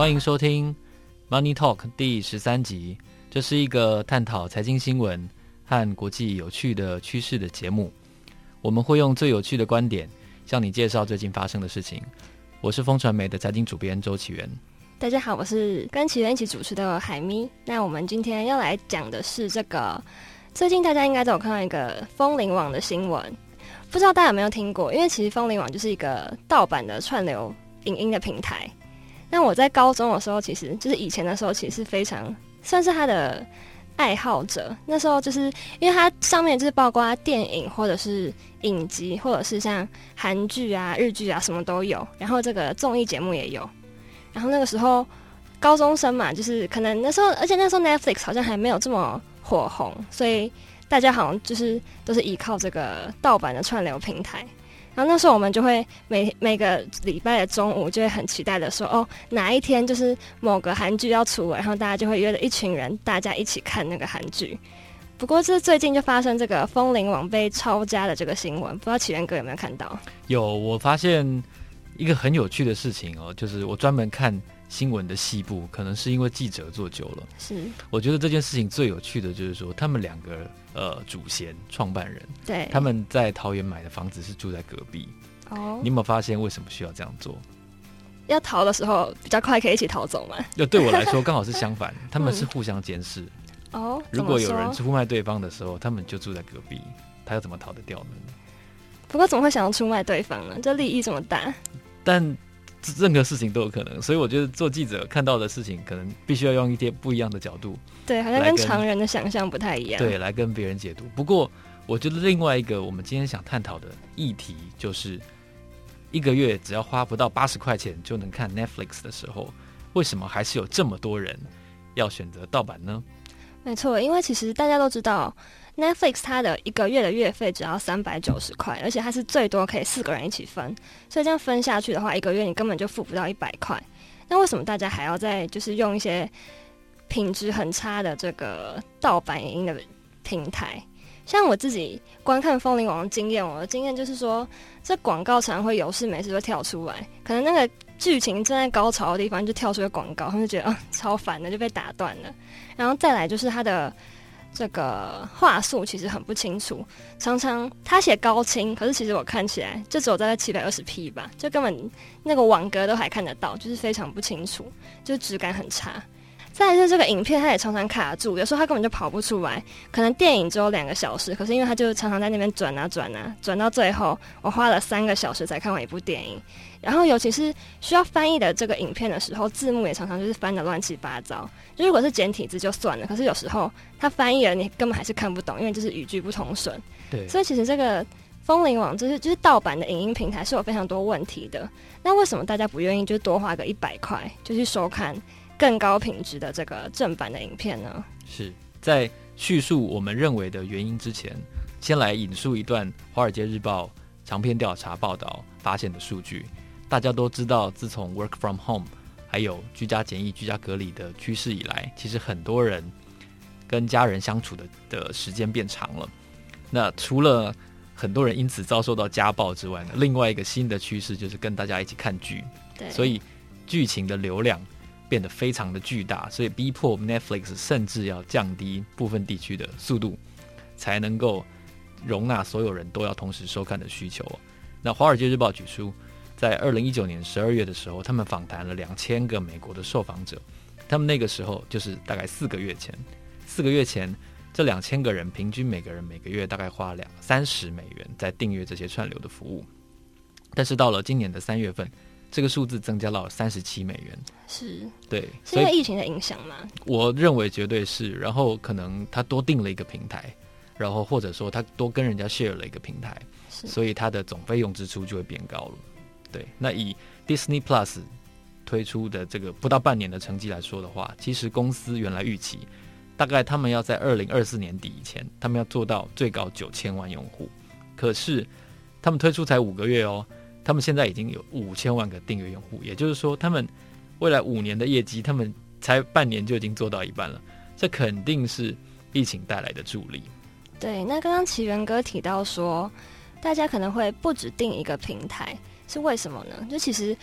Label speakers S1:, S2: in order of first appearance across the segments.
S1: 欢迎收听 Money Talk 第十三集。这是一个探讨财经新闻和国际有趣的趋势的节目。我们会用最有趣的观点向你介绍最近发生的事情。我是风传媒的财经主编周启源。
S2: 大家好，我是跟启源一起主持的海咪。那我们今天要来讲的是这个，最近大家应该都有看到一个风铃网的新闻，不知道大家有没有听过？因为其实风铃网就是一个盗版的串流影音的平台。那我在高中的时候，其实就是以前的时候，其实是非常算是他的爱好者。那时候就是因为它上面就是包括电影或者是影集，或者是像韩剧啊、日剧啊什么都有，然后这个综艺节目也有。然后那个时候，高中生嘛，就是可能那时候，而且那时候 Netflix 好像还没有这么火红，所以大家好像就是都是依靠这个盗版的串流平台。然后那时候我们就会每每个礼拜的中午就会很期待的说，哦，哪一天就是某个韩剧要出，然后大家就会约了一群人，大家一起看那个韩剧。不过这最近就发生这个风铃王被抄家的这个新闻，不知道起源哥有没有看到？
S1: 有，我发现。一个很有趣的事情哦，就是我专门看新闻的细部，可能是因为记者做久了。
S2: 是，
S1: 我觉得这件事情最有趣的就是说，他们两个呃主嫌创办人，
S2: 对，
S1: 他们在桃园买的房子是住在隔壁。哦，你有没有发现为什么需要这样做？
S2: 要逃的时候比较快，可以一起逃走吗？
S1: 要对我来说刚好是相反，他们是互相监视。
S2: 哦、嗯，
S1: 如果有人出卖对方的时候，他们就住在隔壁，他要怎么逃得掉呢？
S2: 不过怎么会想要出卖对方呢？这利益这么大。
S1: 但任何事情都有可能，所以我觉得做记者看到的事情，可能必须要用一些不一样的角度，
S2: 对，好像跟常人的想象不太一样，
S1: 对，来跟别人解读。不过，我觉得另外一个我们今天想探讨的议题，就是一个月只要花不到八十块钱就能看 Netflix 的时候，为什么还是有这么多人要选择盗版呢？
S2: 没错，因为其实大家都知道。Netflix 它的一个月的月费只要三百九十块，而且它是最多可以四个人一起分，所以这样分下去的话，一个月你根本就付不到一百块。那为什么大家还要再就是用一些品质很差的这个盗版影音的平台？像我自己观看风铃网的经验，我的经验就是说，这广告常常会有事没事就跳出来，可能那个剧情正在高潮的地方就跳出个广告，他们就觉得啊、超烦的，就被打断了。然后再来就是它的。这个话术其实很不清楚，常常他写高清，可是其实我看起来就只有在七百二十 P 吧，就根本那个网格都还看得到，就是非常不清楚，就质感很差。再来是这个影片，它也常常卡住，有时候它根本就跑不出来。可能电影只有两个小时，可是因为它就常常在那边转啊转啊，转到最后，我花了三个小时才看完一部电影。然后尤其是需要翻译的这个影片的时候，字幕也常常就是翻的乱七八糟。就如果是简体字就算了，可是有时候它翻译了，你根本还是看不懂，因为就是语句不通顺。
S1: 对，
S2: 所以其实这个风铃网就是就是盗版的影音平台是有非常多问题的。那为什么大家不愿意就多花个一百块就去收看？更高品质的这个正版的影片呢？是
S1: 在叙述我们认为的原因之前，先来引述一段《华尔街日报》长篇调查报道发现的数据。大家都知道，自从 work from home 还有居家检疫、居家隔离的趋势以来，其实很多人跟家人相处的的时间变长了。那除了很多人因此遭受到家暴之外呢，另外一个新的趋势就是跟大家一起看剧。
S2: 对，
S1: 所以剧情的流量。变得非常的巨大，所以逼迫 Netflix 甚至要降低部分地区的速度，才能够容纳所有人都要同时收看的需求。那《华尔街日报》举出，在二零一九年十二月的时候，他们访谈了两千个美国的受访者，他们那个时候就是大概四个月前，四个月前这两千个人平均每个人每个月大概花两三十美元在订阅这些串流的服务，但是到了今年的三月份。这个数字增加到了三十七美元，
S2: 是
S1: 对，
S2: 是因为疫情的影响吗？
S1: 我认为绝对是。然后可能他多订了一个平台，然后或者说他多跟人家 share 了一个平台，所以他的总费用支出就会变高了。对，那以 Disney Plus 推出的这个不到半年的成绩来说的话，其实公司原来预期大概他们要在二零二四年底以前，他们要做到最高九千万用户，可是他们推出才五个月哦。他们现在已经有五千万个订阅用户，也就是说，他们未来五年的业绩，他们才半年就已经做到一半了。这肯定是疫情带来的助力。
S2: 对，那刚刚奇源哥提到说，大家可能会不只订一个平台，是为什么呢？就其实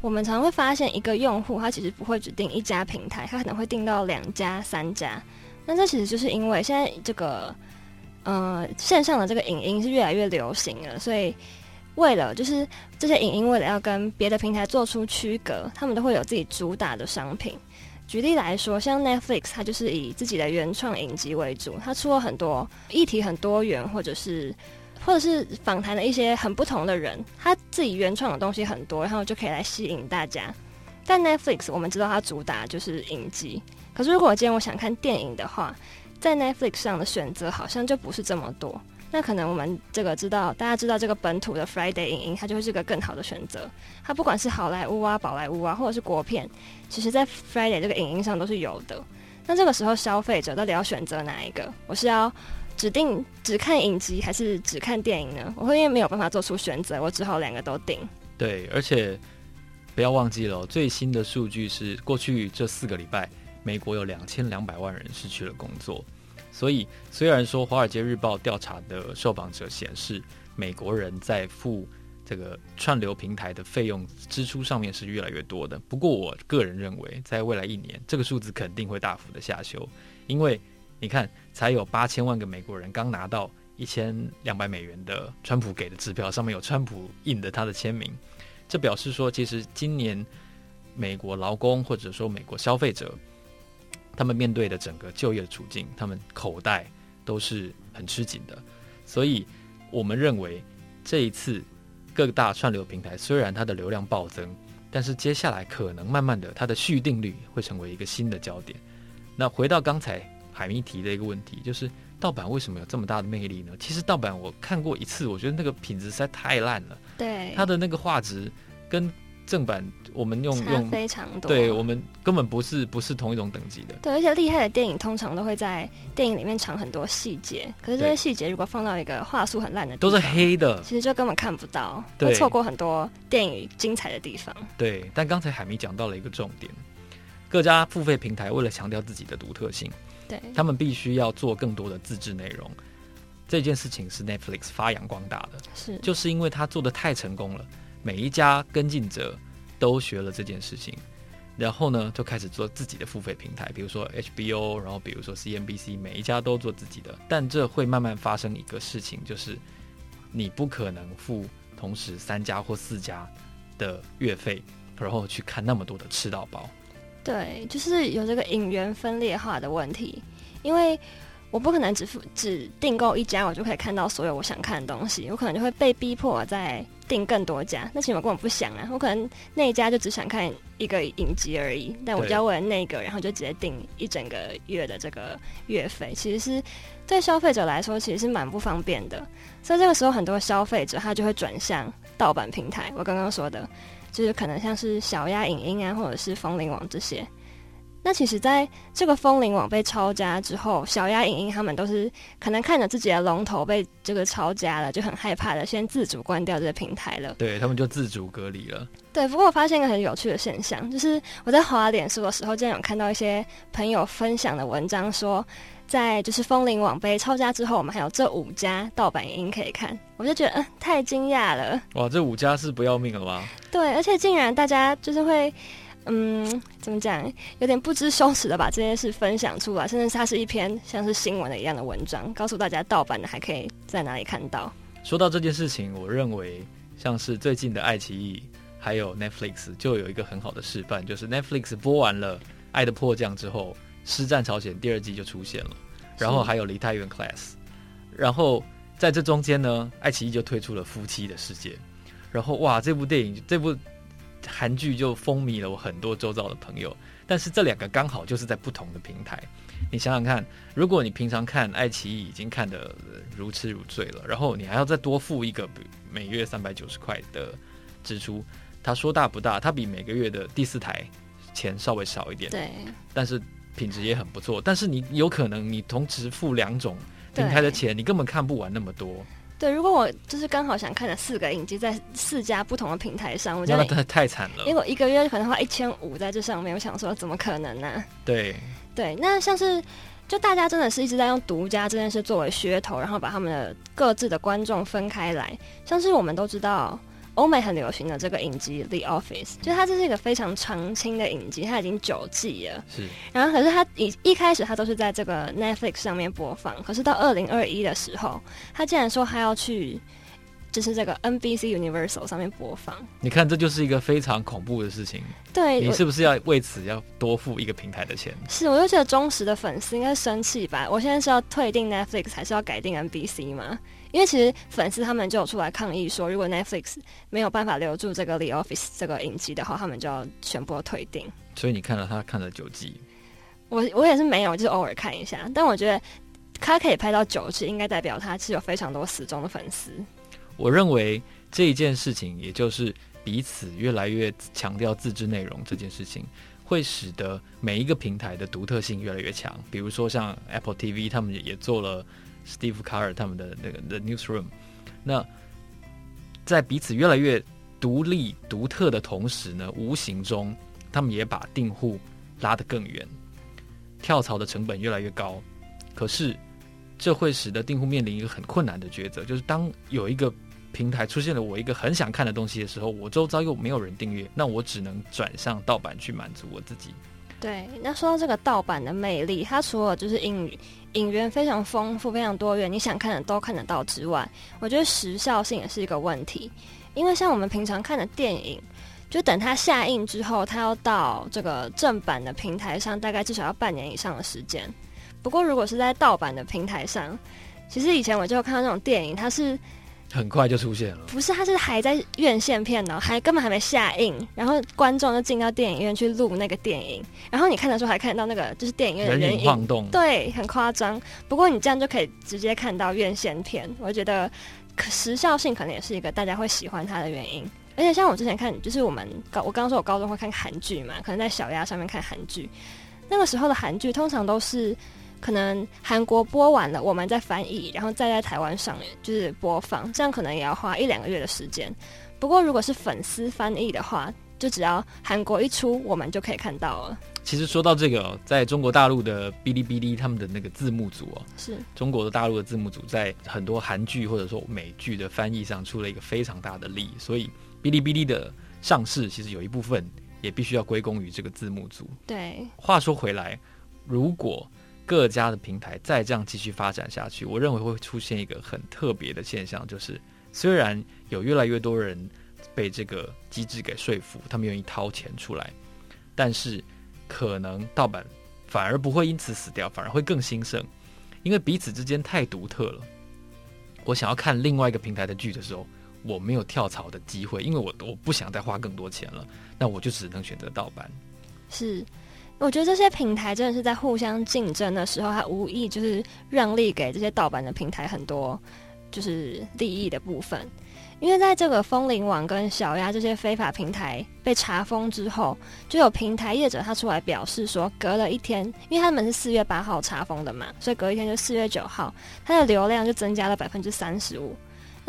S2: 我们常常会发现，一个用户他其实不会只订一家平台，他可能会订到两家、三家。那这其实就是因为现在这个呃线上的这个影音是越来越流行了，所以为了就是这些影音为了要跟别的平台做出区隔，他们都会有自己主打的商品。举例来说，像 Netflix，它就是以自己的原创影集为主，它出了很多议题很多元，或者是。或者是访谈的一些很不同的人，他自己原创的东西很多，然后就可以来吸引大家。但 Netflix 我们知道它主打就是影集，可是如果今天我想看电影的话，在 Netflix 上的选择好像就不是这么多。那可能我们这个知道，大家知道这个本土的 Friday 影音，它就会是个更好的选择。它不管是好莱坞啊、宝莱坞啊，或者是国片，其实在 Friday 这个影音上都是有的。那这个时候消费者到底要选择哪一个？我是要。指定只看影集还是只看电影呢？我会因为没有办法做出选择，我只好两个都订。
S1: 对，而且不要忘记了，最新的数据是过去这四个礼拜，美国有两千两百万人失去了工作。所以虽然说《华尔街日报》调查的受访者显示，美国人在付这个串流平台的费用支出上面是越来越多的，不过我个人认为，在未来一年，这个数字肯定会大幅的下修，因为。你看，才有八千万个美国人刚拿到一千两百美元的川普给的支票，上面有川普印的他的签名。这表示说，其实今年美国劳工或者说美国消费者，他们面对的整个就业的处境，他们口袋都是很吃紧的。所以，我们认为这一次各大串流平台虽然它的流量暴增，但是接下来可能慢慢的它的续订率会成为一个新的焦点。那回到刚才。海明提的一个问题就是盗版为什么有这么大的魅力呢？其实盗版我看过一次，我觉得那个品质实在太烂了。
S2: 对，
S1: 它的那个画质跟正版我们用用
S2: 非常多，
S1: 对我们根本不是不是同一种等级的。
S2: 对，而且厉害的电影通常都会在电影里面藏很多细节，可是这些细节如果放到一个画素很烂的地方，
S1: 都是黑的，
S2: 其实就根本看不到，会错过很多电影精彩的地方。
S1: 对，但刚才海咪讲到了一个重点，各家付费平台为了强调自己的独特性。
S2: 对，
S1: 他们必须要做更多的自制内容，这件事情是 Netflix 发扬光大的，
S2: 是就是
S1: 因为他做的太成功了，每一家跟进者都学了这件事情，然后呢就开始做自己的付费平台，比如说 HBO，然后比如说 CNBC，每一家都做自己的，但这会慢慢发生一个事情，就是你不可能付同时三家或四家的月费，然后去看那么多的吃到饱。
S2: 对，就是有这个影院分裂化的问题，因为我不可能只付只订购一家，我就可以看到所有我想看的东西，我可能就会被逼迫在订更多家。那其实我根本不想啊，我可能那一家就只想看一个影集而已，但我就要为了那个，然后就直接订一整个月的这个月费，其实是对消费者来说其实是蛮不方便的。所以这个时候，很多消费者他就会转向盗版平台。我刚刚说的。就是可能像是小鸭影音啊，或者是风铃网这些。那其实，在这个风铃网被抄家之后，小鸭影音他们都是可能看着自己的龙头被这个抄家了，就很害怕的，先自主关掉这个平台了。
S1: 对，他们就自主隔离了。
S2: 对，不过我发现一个很有趣的现象，就是我在滑脸书的时候，竟然有看到一些朋友分享的文章说。在就是风铃网被抄家之后，我们还有这五家盗版影音可以看，我就觉得嗯、呃、太惊讶了。
S1: 哇，这五家是不要命了吗？
S2: 对，而且竟然大家就是会嗯怎么讲，有点不知羞耻的把这件事分享出来，甚至它是一篇像是新闻的一样的文章，告诉大家盗版的还可以在哪里看到。说
S1: 到这件事情，我认为像是最近的爱奇艺还有 Netflix 就有一个很好的示范，就是 Netflix 播完了《爱的迫降》之后。《师战朝鲜》第二季就出现了，然后还有《梨泰院 Class》，然后在这中间呢，爱奇艺就推出了《夫妻的世界》，然后哇，这部电影这部韩剧就风靡了我很多周遭的朋友。但是这两个刚好就是在不同的平台，你想想看，如果你平常看爱奇艺已经看得如痴如醉了，然后你还要再多付一个每月三百九十块的支出，它说大不大？它比每个月的第四台钱稍微少一点，
S2: 对，
S1: 但是。品质也很不错，但是你有可能你同时付两种平台的钱，你根本看不完那么多。
S2: 对，如果我就是刚好想看的四个影集在四家不同的平台上，我觉得
S1: 太太惨了。
S2: 因为我一个月可能花一千五在这上面，我想说怎么可能呢、啊？
S1: 对
S2: 对，那像是就大家真的是一直在用独家这件事作为噱头，然后把他们的各自的观众分开来。像是我们都知道。欧美很流行的这个影集《The Office》，就它这是一个非常长青的影集，它已经九季了。
S1: 是。
S2: 然后可是它一一开始它都是在这个 Netflix 上面播放，可是到二零二一的时候，它竟然说它要去。就是这个 NBC Universal 上面播放，
S1: 你看，这就是一个非常恐怖的事情。
S2: 对，
S1: 你是不是要为此要多付一个平台的钱？
S2: 是，我就觉得忠实的粉丝应该生气吧。我现在是要退订 Netflix，还是要改订 NBC 吗？因为其实粉丝他们就有出来抗议说，如果 Netflix 没有办法留住这个 The Office 这个影集的话，他们就要全部退订。
S1: 所以你看了他看了九集，
S2: 我我也是没有，就是偶尔看一下。但我觉得他可以拍到九季，应该代表他是有非常多死忠的粉丝。
S1: 我认为这一件事情，也就是彼此越来越强调自制内容这件事情，会使得每一个平台的独特性越来越强。比如说像 Apple TV，他们也做了 Steve Carell 他们的那个 The Newsroom。那在彼此越来越独立、独特的同时呢，无形中他们也把订户拉得更远，跳槽的成本越来越高。可是这会使得订户面临一个很困难的抉择，就是当有一个平台出现了我一个很想看的东西的时候，我周遭又没有人订阅，那我只能转向盗版去满足我自己。
S2: 对，那说到这个盗版的魅力，它除了就是影影源非常丰富、非常多元，你想看的都看得到之外，我觉得时效性也是一个问题。因为像我们平常看的电影，就等它下映之后，它要到这个正版的平台上，大概至少要半年以上的时间。不过如果是在盗版的平台上，其实以前我就有看到那种电影，它是。
S1: 很快就出现了，
S2: 不是，他是还在院线片呢，还根本还没下映，然后观众就进到电影院去录那个电影，然后你看的时候还看到那个就是电影院的人影，对，很夸张。不过你这样就可以直接看到院线片，我觉得可时效性可能也是一个大家会喜欢它的原因。而且像我之前看，就是我们高，我刚刚说我高中会看韩剧嘛，可能在小鸭上面看韩剧，那个时候的韩剧通常都是。可能韩国播完了，我们再翻译，然后再在台湾上就是播放，这样可能也要花一两个月的时间。不过如果是粉丝翻译的话，就只要韩国一出，我们就可以看到了。
S1: 其实说到这个，在中国大陆的哔哩哔哩他们的那个字幕组哦，
S2: 是
S1: 中国的大陆的字幕组在很多韩剧或者说美剧的翻译上出了一个非常大的力，所以哔哩哔哩的上市其实有一部分也必须要归功于这个字幕组。
S2: 对，
S1: 话说回来，如果各家的平台再这样继续发展下去，我认为会出现一个很特别的现象，就是虽然有越来越多人被这个机制给说服，他们愿意掏钱出来，但是可能盗版反而不会因此死掉，反而会更兴盛，因为彼此之间太独特了。我想要看另外一个平台的剧的时候，我没有跳槽的机会，因为我我不想再花更多钱了，那我就只能选择盗版。
S2: 是。我觉得这些平台真的是在互相竞争的时候，它无意就是让利给这些盗版的平台很多就是利益的部分。因为在这个风铃网跟小鸭这些非法平台被查封之后，就有平台业者他出来表示说，隔了一天，因为他们是四月八号查封的嘛，所以隔一天就四月九号，它的流量就增加了百分之三十五。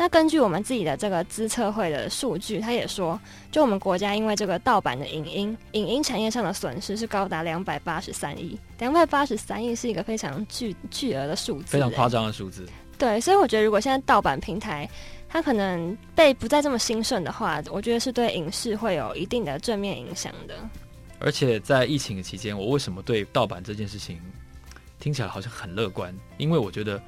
S2: 那根据我们自己的这个资策会的数据，他也说，就我们国家因为这个盗版的影音，影音产业上的损失是高达两百八十三亿，两百八十三亿是一个非常巨巨额的数字，
S1: 非常夸张的数字。
S2: 对，所以我觉得如果现在盗版平台它可能被不再这么兴盛的话，我觉得是对影视会有一定的正面影响的。
S1: 而且在疫情期间，我为什么对盗版这件事情听起来好像很乐观？因为我觉得。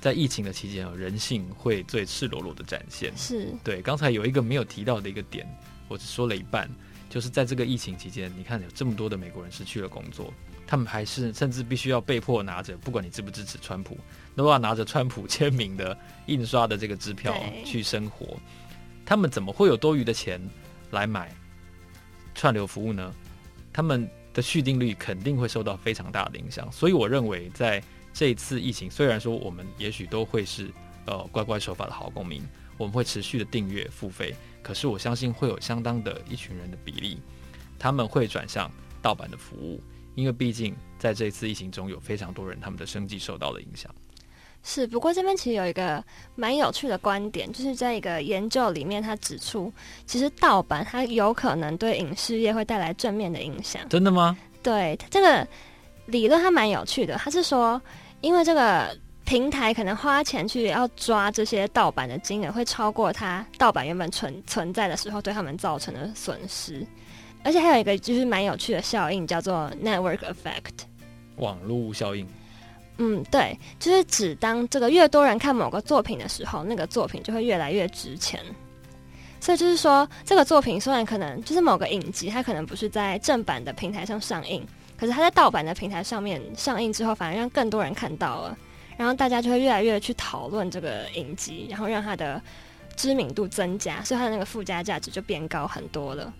S1: 在疫情的期间，人性会最赤裸裸的展现。
S2: 是
S1: 对。刚才有一个没有提到的一个点，我只说了一半，就是在这个疫情期间，你看有这么多的美国人失去了工作，他们还是甚至必须要被迫拿着，不管你支不支持川普，都要拿着川普签名的印刷的这个支票去生活。他们怎么会有多余的钱来买串流服务呢？他们的续订率肯定会受到非常大的影响。所以我认为在这一次疫情，虽然说我们也许都会是呃乖乖守法的好公民，我们会持续的订阅付费，可是我相信会有相当的一群人的比例，他们会转向盗版的服务，因为毕竟在这一次疫情中有非常多人他们的生计受到了影响。
S2: 是，不过这边其实有一个蛮有趣的观点，就是在一个研究里面，他指出，其实盗版它有可能对影视业会带来正面的影响。
S1: 真的吗？
S2: 对，这个理论还蛮有趣的，他是说。因为这个平台可能花钱去要抓这些盗版的金额，会超过它盗版原本存存在的时候对他们造成的损失。而且还有一个就是蛮有趣的效应，叫做 network effect，
S1: 网络效应。
S2: 嗯，对，就是指当这个越多人看某个作品的时候，那个作品就会越来越值钱。所以就是说，这个作品虽然可能就是某个影集，它可能不是在正版的平台上上映，可是它在盗版的平台上面上映之后，反而让更多人看到了，然后大家就会越来越去讨论这个影集，然后让它的知名度增加，所以它的那个附加价值就变高很多了。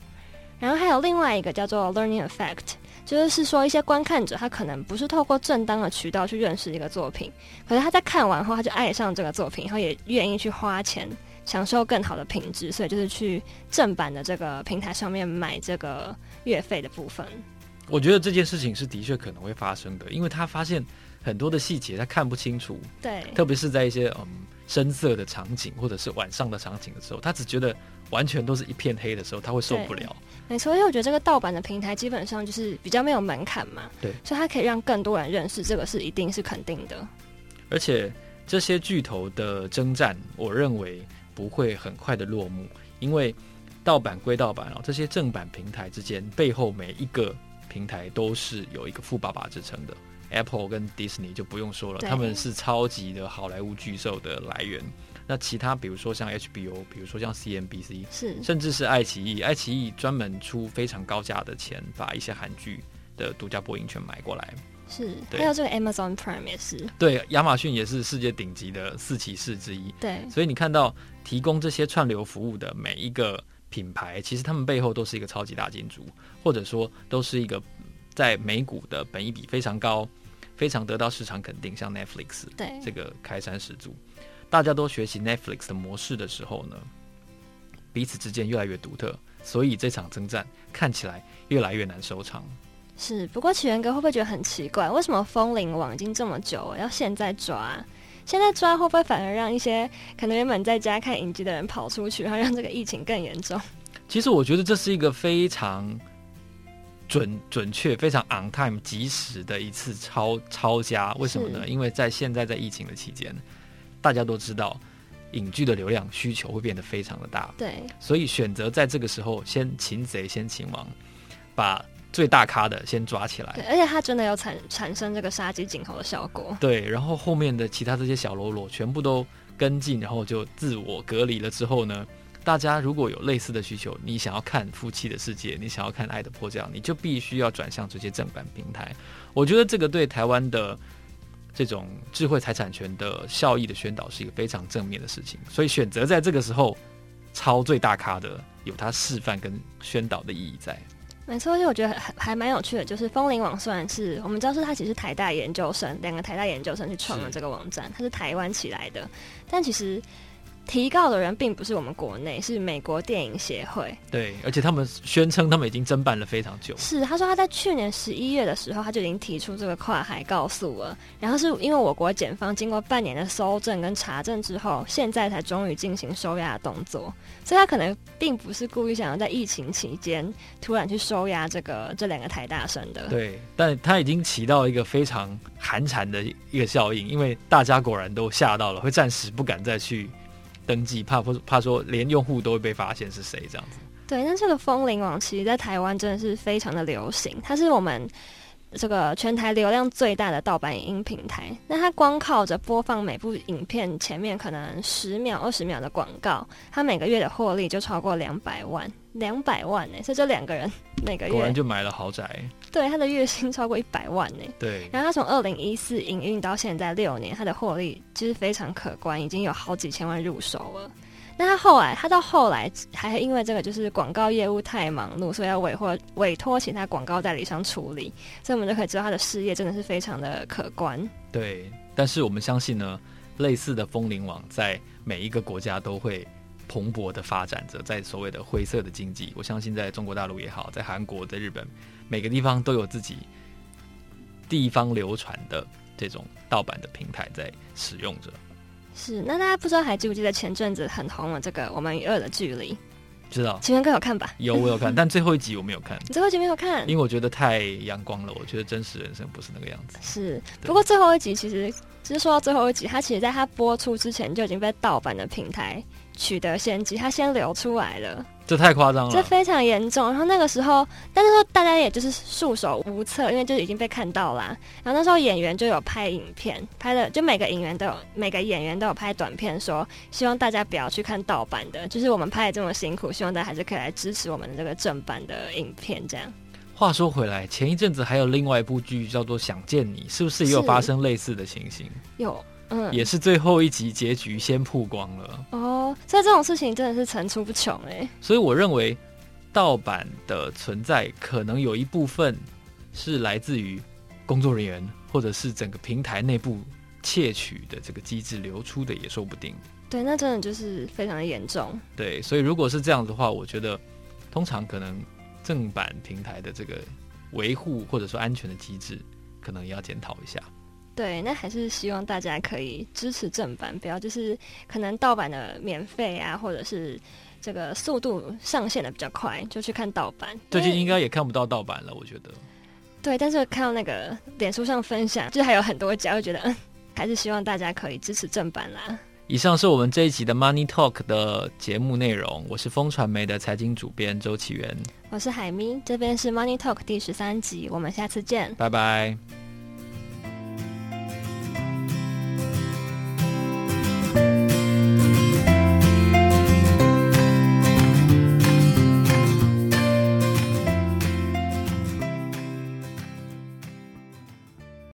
S2: 然后还有另外一个叫做 learning effect，就是说一些观看者他可能不是透过正当的渠道去认识一个作品，可是他在看完后他就爱上这个作品，然后也愿意去花钱。享受更好的品质，所以就是去正版的这个平台上面买这个月费的部分。
S1: 我觉得这件事情是的确可能会发生的，因为他发现很多的细节他看不清楚，
S2: 对，
S1: 特别是在一些嗯深色的场景或者是晚上的场景的时候，他只觉得完全都是一片黑的时候，他会受不了。
S2: 没错，因为我觉得这个盗版的平台基本上就是比较没有门槛嘛，
S1: 对，
S2: 所以它可以让更多人认识，这个是一定是肯定的。
S1: 而且这些巨头的征战，我认为。不会很快的落幕，因为盗版归盗版哦，这些正版平台之间背后每一个平台都是有一个富爸爸之称的。Apple 跟 Disney 就不用说了，他们是超级的好莱坞巨兽的来源。那其他比如说像 HBO，比如说像 CNBC，
S2: 是
S1: 甚至是爱奇艺，爱奇艺专门出非常高价的钱，把一些韩剧的独家播映权买过来。
S2: 是，还有这个 Amazon Prime 也是。
S1: 对，亚马逊也是世界顶级的四骑士之一。
S2: 对，
S1: 所以你看到提供这些串流服务的每一个品牌，其实他们背后都是一个超级大金主，或者说都是一个在美股的本益比非常高、非常得到市场肯定，像 Netflix，
S2: 对
S1: 这个开山始祖，大家都学习 Netflix 的模式的时候呢，彼此之间越来越独特，所以这场征战看起来越来越难收场。
S2: 是，不过起源哥会不会觉得很奇怪？为什么风铃网已经这么久了，要现在抓？现在抓会不会反而让一些可能原本在家看影集的人跑出去，然后让这个疫情更严重？
S1: 其实我觉得这是一个非常准准确、非常 on time、及时的一次抄抄家。为什么呢？因为在现在在疫情的期间，大家都知道影剧的流量需求会变得非常的大，
S2: 对，
S1: 所以选择在这个时候先擒贼先擒王，把。最大咖的先抓起来，
S2: 对，而且它真的有产产生这个杀鸡儆猴的效果。
S1: 对，然后后面的其他这些小喽啰全部都跟进，然后就自我隔离了之后呢，大家如果有类似的需求，你想要看《夫妻的世界》，你想要看《爱的迫降》，你就必须要转向这些正版平台。我觉得这个对台湾的这种智慧财产权的效益的宣导是一个非常正面的事情。所以选择在这个时候抄最大咖的，有它示范跟宣导的意义在。
S2: 没错，而且我觉得还还蛮有趣的，就是风铃网虽然是我们知道是他其实是台大研究生，两个台大研究生去创了这个网站，它是台湾起来的，但其实。提告的人并不是我们国内，是美国电影协会。
S1: 对，而且他们宣称他们已经侦办了非常久。
S2: 是，他说他在去年十一月的时候，他就已经提出这个跨海告诉了。然后是因为我国检方经过半年的搜证跟查证之后，现在才终于进行收押的动作。所以他可能并不是故意想要在疫情期间突然去收押这个这两个台大生的。
S1: 对，但他已经起到一个非常寒蝉的一个效应，因为大家果然都吓到了，会暂时不敢再去。登记怕不怕说连用户都会被发现是谁这样子？
S2: 对，那这个风铃网其实在台湾真的是非常的流行，它是我们这个全台流量最大的盗版影音平台。那它光靠着播放每部影片前面可能十秒、二十秒的广告，它每个月的获利就超过两百万，两百万呢、欸！所以这两个人每个月
S1: 果然就买了豪宅。
S2: 对，他的月薪超过一百万呢。
S1: 对，
S2: 然后他从二零一四营运到现在六年，他的获利其实非常可观，已经有好几千万入手了。那他后来，他到后来还因为这个就是广告业务太忙碌，所以要委托委托其他广告代理商处理。所以我们就可以知道他的事业真的是非常的可观。
S1: 对，但是我们相信呢，类似的风林网在每一个国家都会蓬勃的发展着，在所谓的灰色的经济，我相信在中国大陆也好，在韩国、在日本，每个地方都有自己地方流传的这种盗版的平台在使用着。
S2: 是，那大家不知道还记不记得前阵子很红的这个《我们与恶的距离》？
S1: 知道。
S2: 前面更有看吧？
S1: 有，我有看，但最后一集我没有看。
S2: 最后一集没有看？
S1: 因为我觉得太阳光了，我觉得真实人生不是那个样子。
S2: 是，不过最后一集其实，其实说到最后一集，它其实在它播出之前就已经被盗版的平台取得先机，他先流出来了。
S1: 这太夸张了，
S2: 这非常严重。然后那个时候，但是说大家也就是束手无策，因为就已经被看到啦。然后那时候演员就有拍影片，拍的就每个演员都有，每个演员都有拍短片，说希望大家不要去看盗版的，就是我们拍的这么辛苦，希望大家还是可以来支持我们的这个正版的影片。这样。
S1: 话说回来，前一阵子还有另外一部剧叫做《想见你》，是不是也有发生类似的情形？
S2: 有。嗯，
S1: 也是最后一集结局先曝光了
S2: 哦，所以这种事情真的是层出不穷哎。
S1: 所以我认为盗版的存在可能有一部分是来自于工作人员或者是整个平台内部窃取的这个机制流出的也说不定。
S2: 对，那真的就是非常的严重。
S1: 对，所以如果是这样的话，我觉得通常可能正版平台的这个维护或者说安全的机制，可能也要检讨一下。
S2: 对，那还是希望大家可以支持正版，不要就是可能盗版的免费啊，或者是这个速度上线的比较快，就去看盗版。
S1: 最近应该也看不到盗版了，我觉得。
S2: 对，但是看到那个脸书上分享，就还有很多家，会觉得嗯，还是希望大家可以支持正版啦。
S1: 以上是我们这一集的 Money Talk 的节目内容，我是风传媒的财经主编周启源，
S2: 我是海咪，这边是 Money Talk 第十三集，我们下次见，
S1: 拜拜。